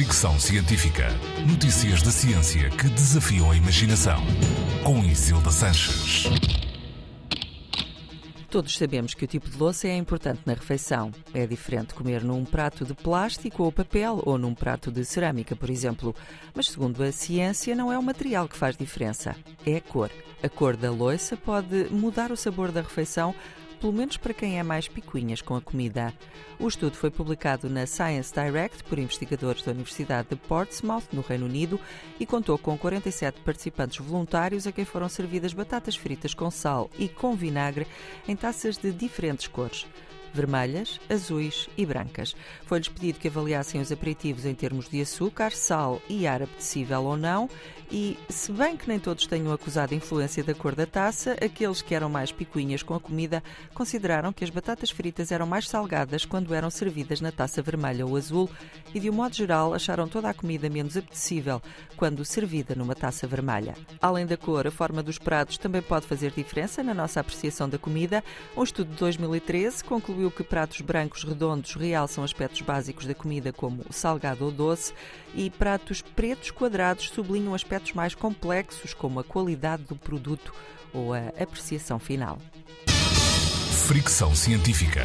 Fricção Científica. Notícias da ciência que desafiam a imaginação. Com Isilda Sanches. Todos sabemos que o tipo de louça é importante na refeição. É diferente comer num prato de plástico ou papel ou num prato de cerâmica, por exemplo. Mas, segundo a ciência, não é o material que faz diferença, é a cor. A cor da louça pode mudar o sabor da refeição pelo menos para quem é mais picuinhas com a comida. O estudo foi publicado na Science Direct por investigadores da Universidade de Portsmouth, no Reino Unido, e contou com 47 participantes voluntários a quem foram servidas batatas fritas com sal e com vinagre em taças de diferentes cores vermelhas, azuis e brancas. Foi-lhes pedido que avaliassem os aperitivos em termos de açúcar, sal e ar apetecível ou não, e, se bem que nem todos tenham acusado a influência da cor da taça, aqueles que eram mais picuinhas com a comida consideraram que as batatas fritas eram mais salgadas quando eram servidas na taça vermelha ou azul e, de um modo geral, acharam toda a comida menos apetecível quando servida numa taça vermelha. Além da cor, a forma dos pratos também pode fazer diferença na nossa apreciação da comida. Um estudo de 2013 concluiu concluiu que pratos brancos redondos realçam aspectos básicos da comida, como salgado ou doce, e pratos pretos quadrados sublinham aspectos mais complexos, como a qualidade do produto ou a apreciação final. Fricção científica.